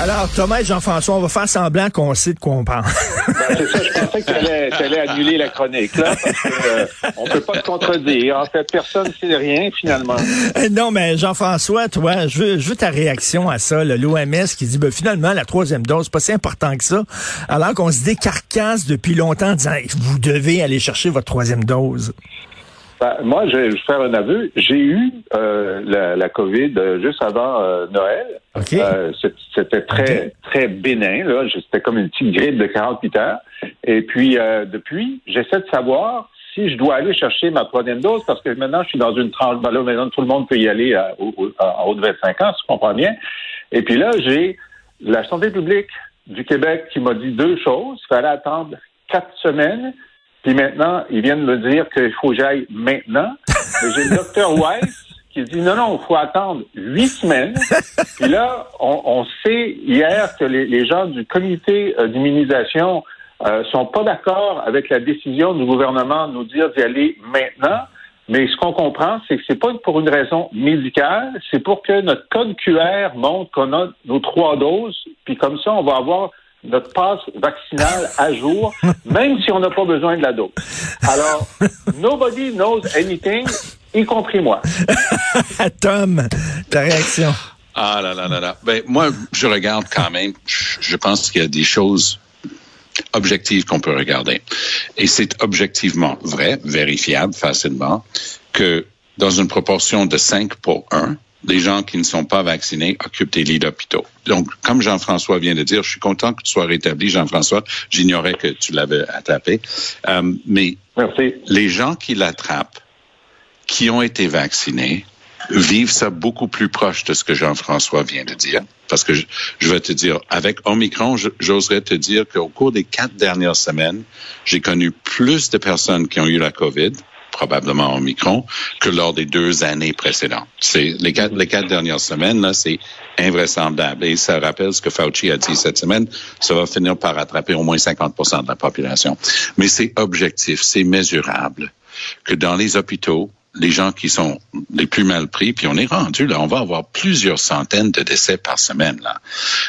Alors, Thomas et Jean-François, on va faire semblant qu'on sait de quoi on parle. Ben, c'est ça, je pensais que tu allais, annuler la chronique, là, parce que, euh, on peut pas te contredire. En fait, personne ne sait rien, finalement. Euh, non, mais Jean-François, toi, je veux, je veux ta réaction à ça, l'OMS qui dit, ben, finalement, la troisième dose, c'est pas si important que ça, alors qu'on se décarcasse depuis longtemps en disant, vous devez aller chercher votre troisième dose. Ben, moi, je vais faire un aveu. J'ai eu euh, la, la, COVID euh, juste avant euh, Noël. Euh, c'était très, très bénin. Là. C'était comme une petite grippe de 48 heures. Et puis, depuis, j'essaie de savoir si je dois aller chercher ma troisième dose, parce que maintenant, je suis dans une tranche. Ben là, maintenant, tout le monde peut y aller à, en haut de 25 ans, si je comprends bien. Et puis là, j'ai la santé publique du Québec qui m'a dit deux choses. Il fallait attendre quatre semaines puis maintenant, ils viennent me dire qu'il faut que j'aille maintenant. j'ai le docteur Weiss qui dit non, non, il faut attendre huit semaines. Puis là, on, sait hier que les, gens du comité euh, d'immunisation euh, sont pas d'accord avec la décision du gouvernement de nous dire d'y aller maintenant. Mais ce qu'on comprend, c'est que c'est pas pour une raison médicale, c'est pour que notre code QR montre qu'on a nos trois doses, puis comme ça, on va avoir notre passe vaccinale à jour, même si on n'a pas besoin de la dose. Alors, nobody knows anything, y compris moi. Tom, ta réaction? Ah là là là là. Ben, moi, je regarde quand même, je pense qu'il y a des choses objectives qu'on peut regarder. Et c'est objectivement vrai, vérifiable facilement, que dans une proportion de 5 pour 1, les gens qui ne sont pas vaccinés occupent des lits d'hôpitaux. Donc, comme Jean-François vient de dire, je suis content que tu sois rétabli, Jean-François. J'ignorais que tu l'avais attrapé. Euh, mais les gens qui l'attrapent, qui ont été vaccinés, vivent ça beaucoup plus proche de ce que Jean-François vient de dire. Parce que je, je, vais te dire, avec Omicron, j'oserais te dire qu'au cours des quatre dernières semaines, j'ai connu plus de personnes qui ont eu la COVID probablement Omicron, que lors des deux années précédentes. C'est les quatre, les quatre dernières semaines, là, c'est invraisemblable. Et ça rappelle ce que Fauci a dit cette semaine, ça va finir par attraper au moins 50% de la population. Mais c'est objectif, c'est mesurable que dans les hôpitaux, les gens qui sont les plus mal pris, puis on est rendu là, on va avoir plusieurs centaines de décès par semaine là.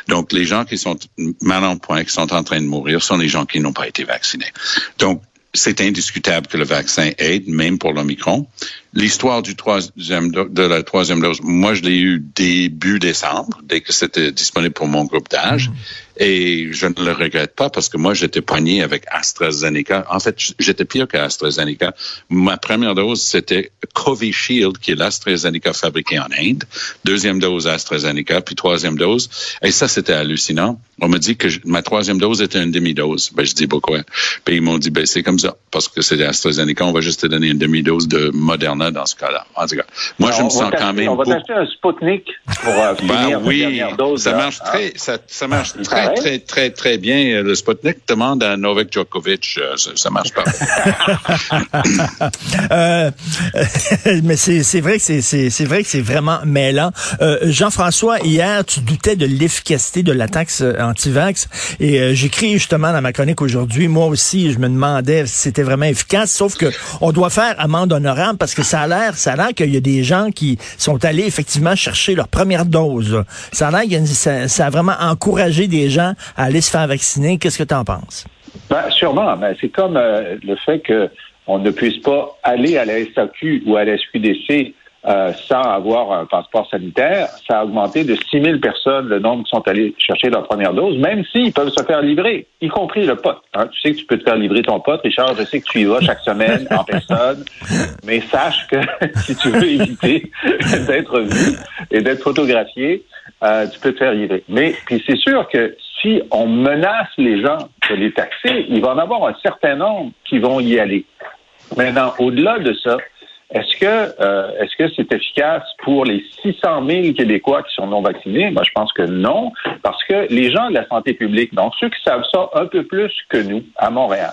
Donc les gens qui sont mal en point, qui sont en train de mourir, sont les gens qui n'ont pas été vaccinés. Donc c'est indiscutable que le vaccin aide, même pour l'Omicron. L'histoire du troisième de la troisième dose, moi je l'ai eu début décembre, dès que c'était disponible pour mon groupe d'âge, mm. Et je ne le regrette pas parce que moi j'étais poigné avec AstraZeneca. En fait, j'étais pire qu'AstraZeneca. Ma première dose c'était Covishield, qui est l'AstraZeneca fabriqué en Inde. Deuxième dose AstraZeneca, puis troisième dose. Et ça c'était hallucinant. On m'a dit que ma troisième dose était une demi-dose. Ben je dis pourquoi. Puis ils m'ont dit ben c'est comme ça parce que c'est AstraZeneca, on va juste te donner une demi-dose de Moderna dans ce cas-là. En tout cas, moi, je me sens quand même. On va t'acheter un Sputnik pour euh, ben, oui, dose. Ça marche, très, ça, ça marche très, très, très, très bien. Le Sputnik demande à Novak Djokovic, euh, ça, marche pas. euh, mais c'est vrai que c'est vrai que c'est vraiment mêlant. Euh, Jean-François, hier, tu doutais de l'efficacité de la taxe euh, anti-vax et euh, j'écris justement dans ma chronique aujourd'hui, moi aussi, je me demandais si c'était vraiment efficace, sauf que on doit faire amende honorable parce que ça a l'air, ça a l'air qu'il y a des gens qui sont allés effectivement chercher leur première dose. Ça a l'air que ça, a vraiment encouragé des gens à aller se faire vacciner. Qu'est-ce que tu en penses? Ben, sûrement. Ben, c'est comme euh, le fait que on ne puisse pas aller à la SAQ ou à la SQDC euh, sans avoir un passeport sanitaire, ça a augmenté de 6 000 personnes le nombre qui sont allés chercher leur première dose, même s'ils peuvent se faire livrer, y compris le pote. Hein. Tu sais que tu peux te faire livrer ton pote, Richard, je sais que tu y vas chaque semaine en personne, mais sache que si tu veux éviter d'être vu et d'être photographié, euh, tu peux te faire livrer. Mais puis c'est sûr que si on menace les gens de les taxer, il va en avoir un certain nombre qui vont y aller. Maintenant, au-delà de ça, est-ce que euh, est-ce que c'est efficace pour les 600 000 Québécois qui sont non vaccinés? Moi, je pense que non, parce que les gens de la santé publique, donc ceux qui savent ça un peu plus que nous à Montréal,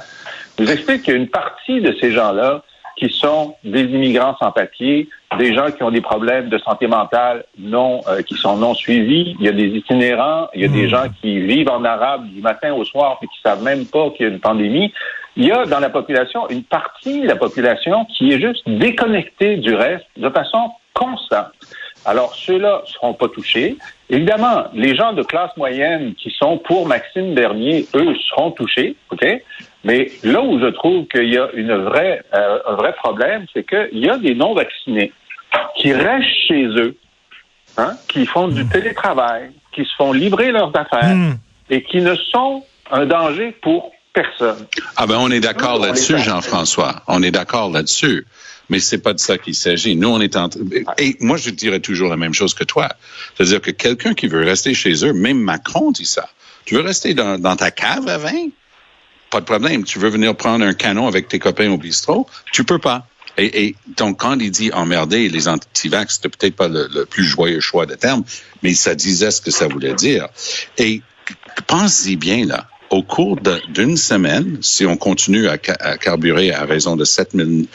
nous expliquent qu'il y a une partie de ces gens-là qui sont des immigrants sans papier, des gens qui ont des problèmes de santé mentale non euh, qui sont non suivis. Il y a des itinérants, il y a des hmm. gens qui vivent en arabe du matin au soir et qui savent même pas qu'il y a une pandémie il y a dans la population une partie de la population qui est juste déconnectée du reste de façon constante. Alors, ceux-là ne seront pas touchés. Évidemment, les gens de classe moyenne qui sont pour Maxime Bernier, eux, seront touchés, OK? Mais là où je trouve qu'il y a une vraie, euh, un vrai problème, c'est qu'il y a des non-vaccinés qui restent chez eux, hein, qui font du télétravail, qui se font livrer leurs affaires hmm. et qui ne sont un danger pour personne. Ah ben on est d'accord là-dessus, Jean-François. On est d'accord là-dessus. Mais c'est pas de ça qu'il s'agit. Nous, on est en et moi je dirais toujours la même chose que toi. C'est-à-dire que quelqu'un qui veut rester chez eux, même Macron dit ça. Tu veux rester dans, ta cave à vin? Pas de problème. Tu veux venir prendre un canon avec tes copains au bistrot? Tu peux pas. Et, donc, quand il dit emmerder les antivax, c'était peut-être pas le, plus joyeux choix de terme, mais ça disait ce que ça voulait dire. Et pensez bien, là au cours d'une semaine, si on continue à, carburer à raison de 7000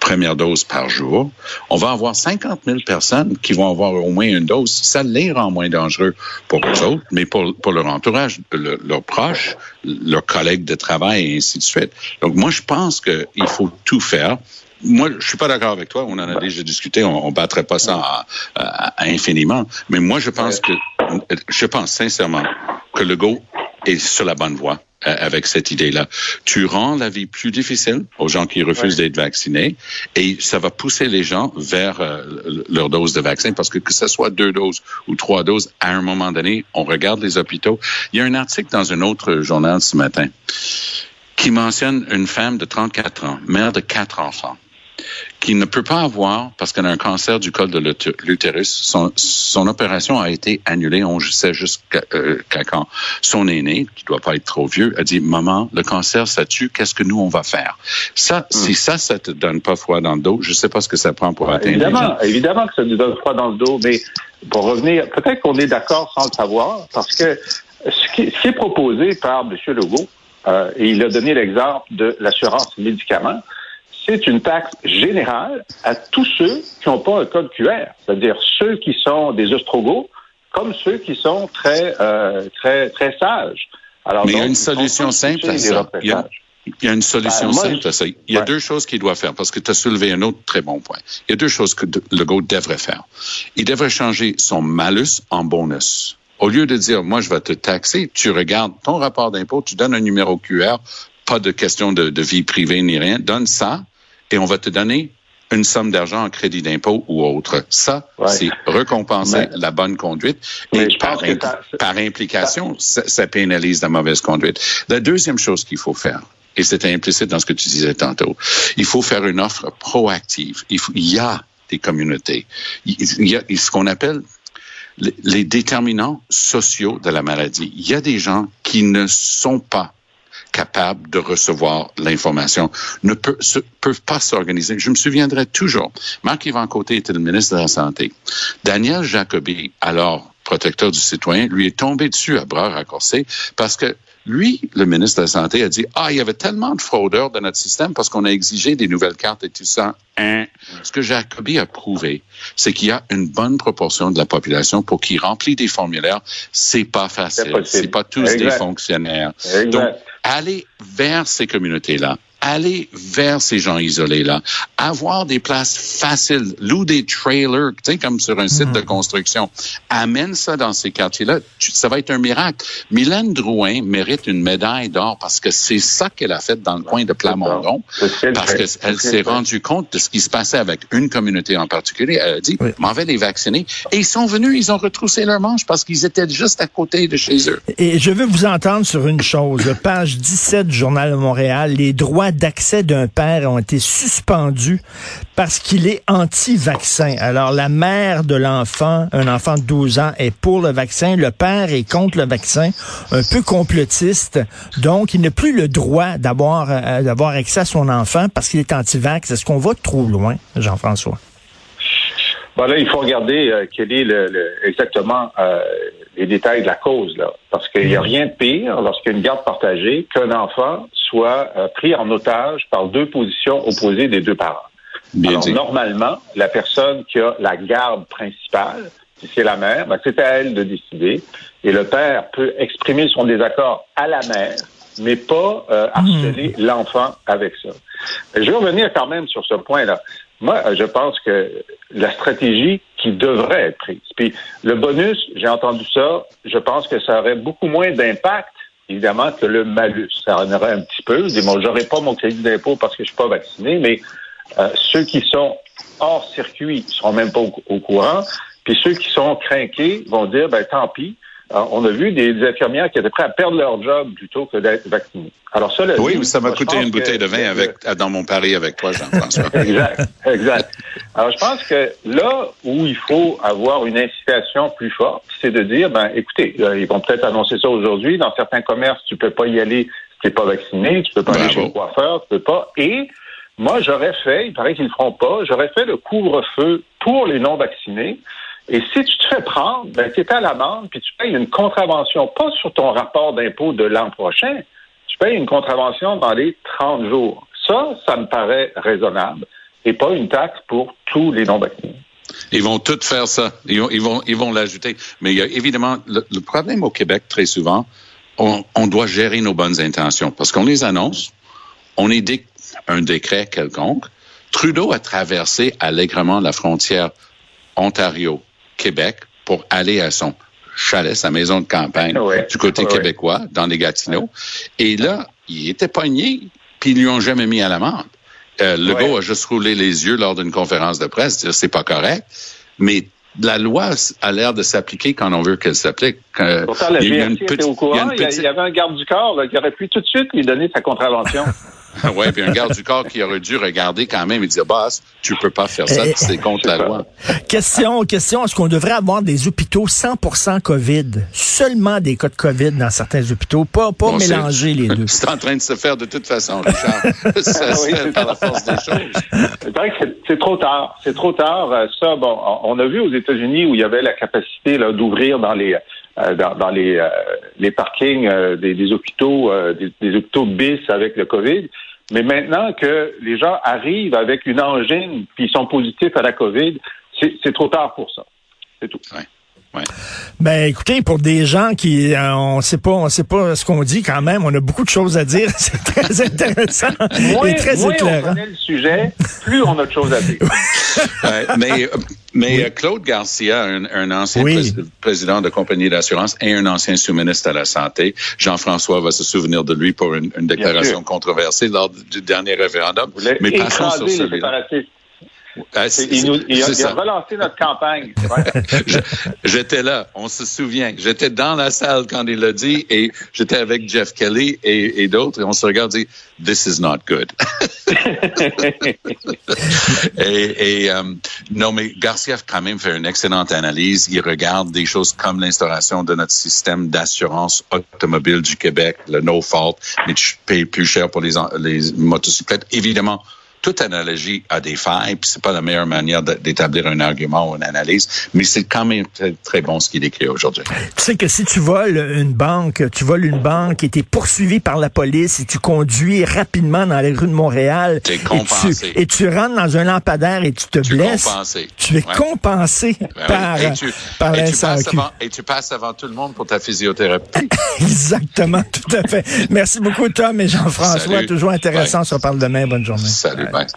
premières doses par jour, on va avoir 50 000 personnes qui vont avoir au moins une dose. Ça les rend moins dangereux pour eux autres, mais pour leur entourage, leurs proches, leurs collègues de travail et ainsi de suite. Donc moi, je pense qu'il faut tout faire moi, je suis pas d'accord avec toi. On en a déjà discuté. On, on battrait pas ça à, infiniment. Mais moi, je pense que, je pense sincèrement que le go est sur la bonne voie euh, avec cette idée-là. Tu rends la vie plus difficile aux gens qui refusent d'être vaccinés et ça va pousser les gens vers euh, leur dose de vaccin parce que que ce soit deux doses ou trois doses, à un moment donné, on regarde les hôpitaux. Il y a un article dans un autre journal ce matin qui mentionne une femme de 34 ans, mère de quatre enfants qui ne peut pas avoir, parce qu'elle a un cancer du col de l'utérus, son, son, opération a été annulée, on sait jusqu'à euh, quand son aîné, qui doit pas être trop vieux, a dit, maman, le cancer, ça tue, qu'est-ce que nous, on va faire? Ça, hmm. si ça, ça te donne pas froid dans le dos, je sais pas ce que ça prend pour atteindre Évidemment, évidemment que ça nous donne froid dans le dos, mais pour revenir, peut-être qu'on est d'accord sans le savoir, parce que ce qui, est proposé par M. Legault, euh, et il a donné l'exemple de l'assurance médicaments, c'est une taxe générale à tous ceux qui n'ont pas un code QR, c'est-à-dire ceux qui sont des ostrogos, comme ceux qui sont très, euh, très, très sages. Alors, Mais il y a une solution simple à ça. Il y, a, une solution ben, simple à ça. Il y a deux choses qu'il doit faire, parce que tu as soulevé un autre très bon point. Il y a deux choses que le GO devrait faire. Il devrait changer son malus en bonus. Au lieu de dire, moi, je vais te taxer, tu regardes ton rapport d'impôt, tu donnes un numéro QR, pas de question de, de vie privée ni rien, donne ça, et on va te donner une somme d'argent en crédit d'impôt ou autre. Ça, c'est récompenser la bonne conduite. et par, par, implication, ça, pénalise la mauvaise conduite. La deuxième chose qu'il faut faire, et c'était implicite dans ce que tu disais tantôt, il faut faire une offre proactive. Il, il y a des communautés. Il, y a ce qu'on appelle les déterminants sociaux de la maladie. Il y a des gens qui ne sont pas capables de recevoir l'information, ne peuvent pas s'organiser. Je me souviendrai toujours, Marc-Yvan Côté était le ministre de la Santé. Daniel Jacobi, alors protecteur du citoyen, lui est tombé dessus à bras raccourcis parce que lui, le ministre de la Santé, a dit, ah, il y avait tellement de fraudeurs dans notre système parce qu'on a exigé des nouvelles cartes et tout ça. Hein? Ce que Jacobi a prouvé, c'est qu'il y a une bonne proportion de la population pour qui remplit des formulaires. C'est pas facile. C'est pas tous des fonctionnaires. Donc, aller vers ces communautés-là, aller vers ces gens isolés-là, avoir des places faciles, loue des trailers, tu sais, comme sur un site de construction. Amène ça dans ces quartiers-là. Ça va être un miracle. Mylène Drouin mérite une médaille d'or parce que c'est ça qu'elle a fait dans le coin de Plamondon. Parce qu'elle s'est rendue compte de ce qui se passait avec une communauté en particulier. Elle a dit, m'en vais les vacciner. Et ils sont venus, ils ont retroussé leurs manches parce qu'ils étaient juste à côté de chez eux. Et je veux vous entendre sur une chose. Page 17 du Journal de Montréal, les droits d'accès d'un père ont été suspendus parce qu'il est anti-vaccin. Alors, la mère de l'enfant, un enfant de 12 ans, est pour le vaccin. Le père est contre le vaccin, un peu complotiste. Donc, il n'a plus le droit d'avoir euh, d'avoir accès à son enfant parce qu'il est anti-vax. Est-ce qu'on va trop loin, Jean-François? Bon, là, il faut regarder euh, quel est le, exactement euh, les détails de la cause, là. Parce qu'il n'y a rien de pire lorsqu'il y a une garde partagée qu'un enfant soit euh, pris en otage par deux positions opposées des deux parents. Alors, normalement, la personne qui a la garde principale, si c'est la mère, ben, c'est à elle de décider. Et le père peut exprimer son désaccord à la mère, mais pas harceler hmm. l'enfant avec ça. Je vais revenir quand même sur ce point-là. Moi, je pense que la stratégie qui devrait être prise. Puis le bonus, j'ai entendu ça, je pense que ça aurait beaucoup moins d'impact, évidemment, que le malus. Ça en aurait un petit peu. Je bon, j'aurais pas mon crédit d'impôt parce que je suis pas vacciné, mais euh, ceux qui sont hors circuit seront même pas au, courant. Puis ceux qui sont craqués vont dire, ben tant pis, on a vu des, infirmières qui étaient prêtes à perdre leur job plutôt que d'être vaccinées. Alors ça, oui, ça m'a coûté une bouteille de vin avec dans mon pari avec toi, Jean-François. exact, exact. Alors je pense que là où il faut avoir une incitation plus forte, c'est de dire, ben écoutez, euh, ils vont peut-être annoncer ça aujourd'hui. Dans certains commerces, tu peux pas y aller si tu n'es pas vacciné, tu peux pas aller chez le coiffeur, tu peux pas. Et moi, j'aurais fait, il paraît qu'ils le feront pas, j'aurais fait le couvre-feu pour les non-vaccinés. Et si tu te fais prendre, ben, tu es à l'amende, puis tu payes une contravention, pas sur ton rapport d'impôt de l'an prochain, tu payes une contravention dans les 30 jours. Ça, ça me paraît raisonnable, et pas une taxe pour tous les non-vaccinés. Ils vont tout faire ça. Ils vont, ils vont, l'ajouter. Mais il y a évidemment le, problème au Québec très souvent. On, doit gérer nos bonnes intentions parce qu'on les annonce, on édicte un décret quelconque. Trudeau a traversé allègrement la frontière Ontario Québec pour aller à son chalet, sa maison de campagne du côté québécois, dans les Gatineaux. Et là, il était pogné, puis ils lui ont jamais mis à l'amende. Euh, Legault a juste roulé les yeux lors d'une conférence de presse, dire c'est pas correct. Mais la loi a l'air de s'appliquer quand on veut qu'elle s'applique. Pourtant, la il, y était au courant. Il y, avait un garde du corps qui aurait pu tout de suite lui donner sa contravention. oui, puis un garde du corps qui aurait dû regarder quand même et dire, boss, tu peux pas faire ça, eh, c'est contre la loi. Question, question, est-ce qu'on devrait avoir des hôpitaux 100% COVID? Seulement des cas de COVID dans certains hôpitaux, pas, pas mélanger les deux. C'est en train de se faire de toute façon, Richard. ça par la force des choses. C'est vrai que c'est trop tard. C'est trop tard. Euh, ça, bon, on a vu aux États-Unis où il y avait la capacité d'ouvrir dans les euh, dans, les, euh, les parkings des, hôpitaux, des, des, hôpitaux bis avec le COVID. Mais maintenant que les gens arrivent avec une angine puis ils sont positifs à la COVID, c'est trop tard pour ça. C'est tout. Ben écoutez, pour des gens qui euh, on sait pas, on sait pas ce qu'on dit quand même, on a beaucoup de choses à dire. C'est très intéressant et très moins on connaît le sujet, plus on a de choses à dire. mais mais euh, Claude Garcia, un, ancien président de compagnie d'assurance et un ancien sous-ministre à la santé, Jean-François va se souvenir de lui pour une, déclaration controversée lors du dernier référendum. Mais passons sur celui-là. Ah, il, nous, il, a, relancé notre campagne. j'étais là, on se souvient. J'étais dans la salle quand il l'a dit et j'étais avec Jeff Kelly et, d'autres et on se regarde et dit This is not good. et, euh, non, mais Garcia a quand même fait une excellente analyse. Il regarde des choses comme l'instauration de notre système d'assurance automobile du Québec, le no fault, mais tu payes plus cher pour les, les motocyclettes. Évidemment, toute analogie a des failles, puis c'est pas la meilleure manière d'établir un argument ou une analyse, mais c'est quand même très, très bon ce qu'il écrit aujourd'hui. Tu sais que si tu voles une banque, tu voles une banque et tu es poursuivi par la police et tu conduis rapidement dans les rues de Montréal et tu, et tu, rentres dans un lampadaire et tu te blesses, tu es compensé ben par, et tu, par et tu, et tu passes avant tout le monde pour ta physiothérapie. Exactement, tout à fait. Merci beaucoup Tom et Jean-François, toujours intéressant, on se reparle demain, bonne journée. Salut, bye.